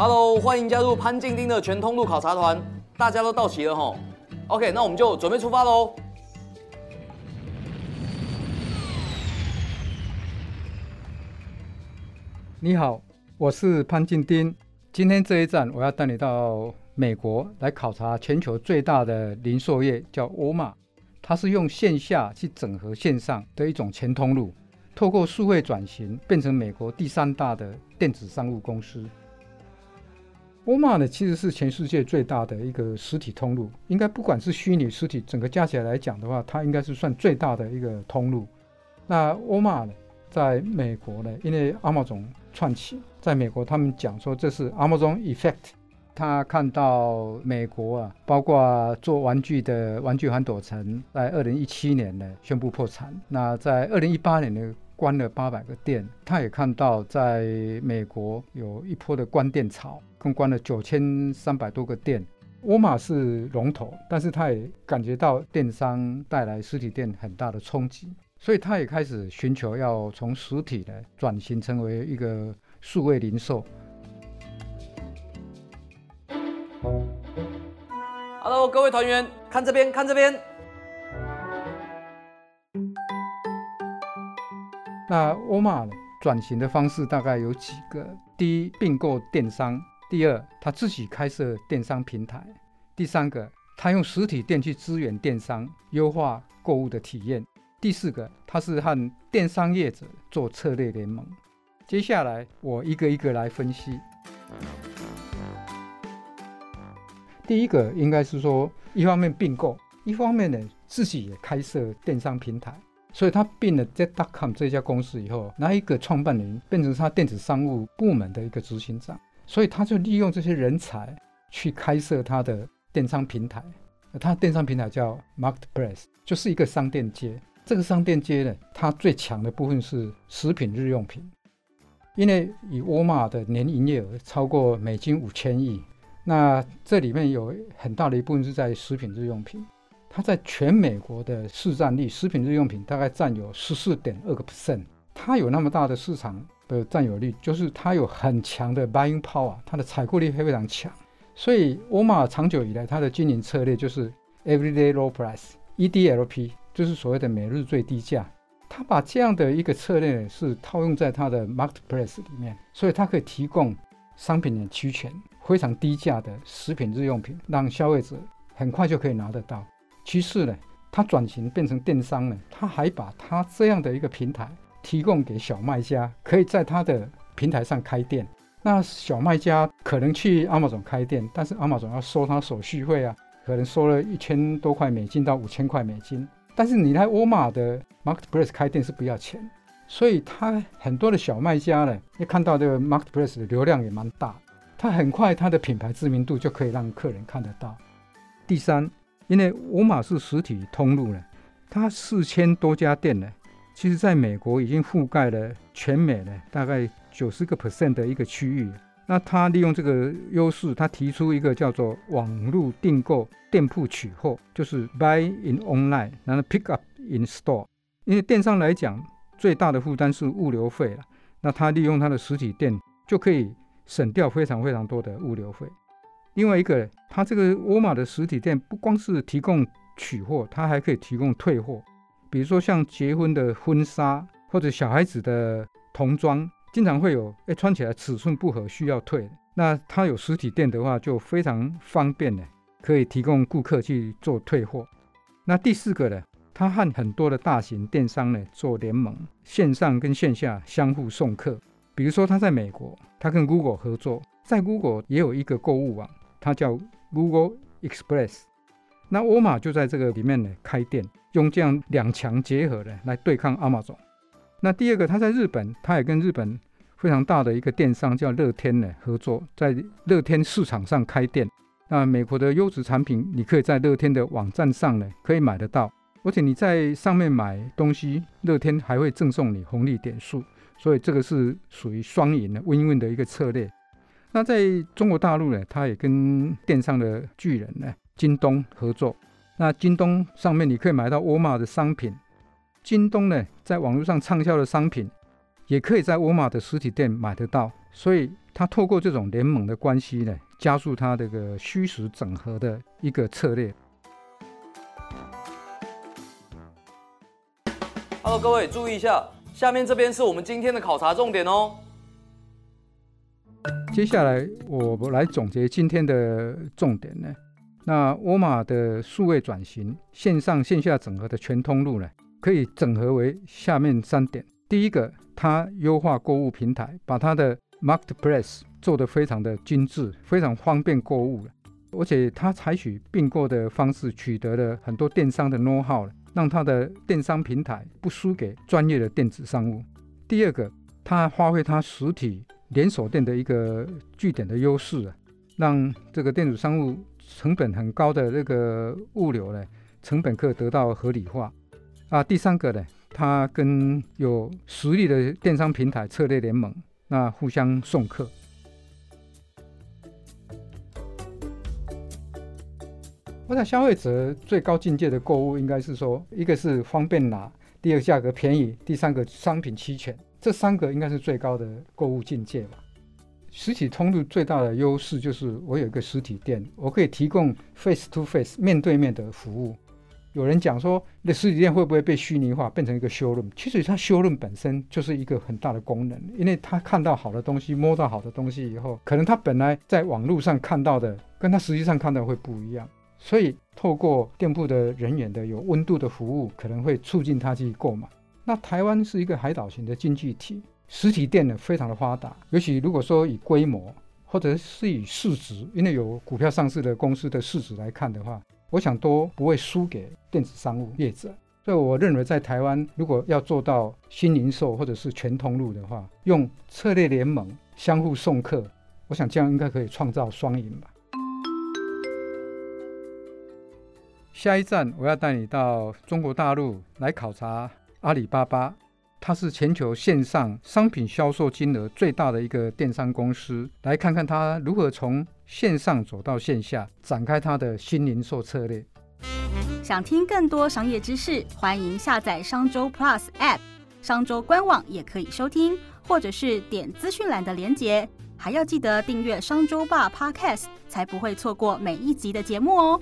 Hello，欢迎加入潘静丁的全通路考察团。大家都到齐了吼，OK，那我们就准备出发喽。你好，我是潘静丁。今天这一站，我要带你到美国来考察全球最大的零售业，叫沃尔玛。它是用线下去整合线上的一种全通路，透过数位转型，变成美国第三大的电子商务公司。沃尔玛呢，其实是全世界最大的一个实体通路，应该不管是虚拟实体，整个加起来来讲的话，它应该是算最大的一个通路。那沃尔玛呢，在美国呢，因为阿玛总串起，在美国他们讲说这是 Amazon Effect。他看到美国啊，包括做玩具的玩具反斗城，在二零一七年呢宣布破产。那在二零一八年呢关了八百个店。他也看到在美国有一波的关店潮，共关了九千三百多个店。沃尔玛是龙头，但是他也感觉到电商带来实体店很大的冲击，所以他也开始寻求要从实体的转型成为一个数位零售。Hello，各位团员，看这边，看这边。那沃尔玛转型的方式大概有几个：第一，并购电商；第二，他自己开设电商平台；第三个，他用实体店去支援电商，优化购物的体验；第四个，他是和电商业者做策略联盟。接下来，我一个一个来分析。第一个应该是说，一方面并购，一方面呢自己也开设电商平台。所以他并了 Jet.com 这家公司以后，那一个创办人变成他电子商务部门的一个执行长。所以他就利用这些人才去开设他的电商平台。他的电商平台叫 Marketplace，就是一个商店街。这个商店街呢，它最强的部分是食品日用品，因为以沃尔玛的年营业额超过美金五千亿。那这里面有很大的一部分是在食品日用品，它在全美国的市占率，食品日用品大概占有十四点二个 percent。它有那么大的市场的占有率，就是它有很强的 buying power，它的采购力非常强。所以沃尔玛长久以来它的经营策略就是 everyday low price，EDLP，就是所谓的每日最低价。它把这样的一个策略是套用在它的 marketplace 里面，所以它可以提供商品的齐全。非常低价的食品日用品，让消费者很快就可以拿得到。趋势呢，它转型变成电商呢，它还把它这样的一个平台提供给小卖家，可以在它的平台上开店。那小卖家可能去阿玛总开店，但是阿玛总要收他手续费啊，可能收了一千多块美金到五千块美金。但是你来沃尔玛的 Marketplace 开店是不要钱，所以他很多的小卖家呢，一看到这个 Marketplace 的流量也蛮大。它很快，它的品牌知名度就可以让客人看得到。第三，因为沃尔玛是实体通路呢，它四千多家店呢，其实在美国已经覆盖了全美呢大概九十个 percent 的一个区域。那它利用这个优势，它提出一个叫做网络订购店铺取货，就是 buy in online，然后 pick up in store。因为电商来讲，最大的负担是物流费了。那它利用它的实体店就可以。省掉非常非常多的物流费。另外一个，它这个沃尔玛的实体店不光是提供取货，它还可以提供退货。比如说像结婚的婚纱或者小孩子的童装，经常会有哎穿起来尺寸不合需要退。那它有实体店的话，就非常方便的，可以提供顾客去做退货。那第四个呢，它和很多的大型电商呢做联盟，线上跟线下相互送客。比如说，他在美国，他跟 Google 合作，在 Google 也有一个购物网，它叫 Google Express。那沃尔玛就在这个里面呢开店，用这样两强结合的来对抗 Amazon。那第二个，他在日本，他也跟日本非常大的一个电商叫乐天呢合作，在乐天市场上开店。那美国的优质产品，你可以在乐天的网站上呢可以买得到，而且你在上面买东西，乐天还会赠送你红利点数。所以这个是属于双赢的 win-win 的一个策略。那在中国大陆呢，它也跟电商的巨人呢，京东合作。那京东上面你可以买到沃尔玛的商品，京东呢在网络上畅销的商品，也可以在沃尔玛的实体店买得到。所以他透过这种联盟的关系呢，加速他这个虚实整合的一个策略。Hello，各位注意一下，下面这边是我们今天的考察重点哦。接下来我来总结今天的重点呢。那沃尔玛的数位转型、线上线下整合的全通路呢，可以整合为下面三点。第一个，它优化购物平台，把它的 Marketplace 做得非常的精致，非常方便购物了而且它采取并购的方式，取得了很多电商的 know how 让它的电商平台不输给专业的电子商务。第二个，它发挥它实体连锁店的一个据点的优势啊，让这个电子商务。成本很高的这个物流呢，成本可得到合理化啊。第三个呢，它跟有实力的电商平台策略联盟，那互相送客。我想消费者最高境界的购物，应该是说，一个是方便拿，第二个价格便宜，第三个商品齐全，这三个应该是最高的购物境界吧。实体通路最大的优势就是我有一个实体店，我可以提供 face to face 面对面的服务。有人讲说，那实体店会不会被虚拟化，变成一个修论？其实它修论本身就是一个很大的功能，因为他看到好的东西，摸到好的东西以后，可能他本来在网络上看到的，跟他实际上看到会不一样。所以透过店铺的人员的有温度的服务，可能会促进他去购买。那台湾是一个海岛型的经济体。实体店呢非常的发达，尤其如果说以规模或者是以市值，因为有股票上市的公司的市值来看的话，我想都不会输给电子商务业者。所以我认为在台湾，如果要做到新零售或者是全通路的话，用策略联盟相互送客，我想这样应该可以创造双赢吧。下一站我要带你到中国大陆来考察阿里巴巴。它是全球线上商品销售金额最大的一个电商公司，来看看它如何从线上走到线下，展开它的新零售策略。想听更多商业知识，欢迎下载商周 Plus App，商周官网也可以收听，或者是点资讯栏的连结。还要记得订阅商周吧 Podcast，才不会错过每一集的节目哦。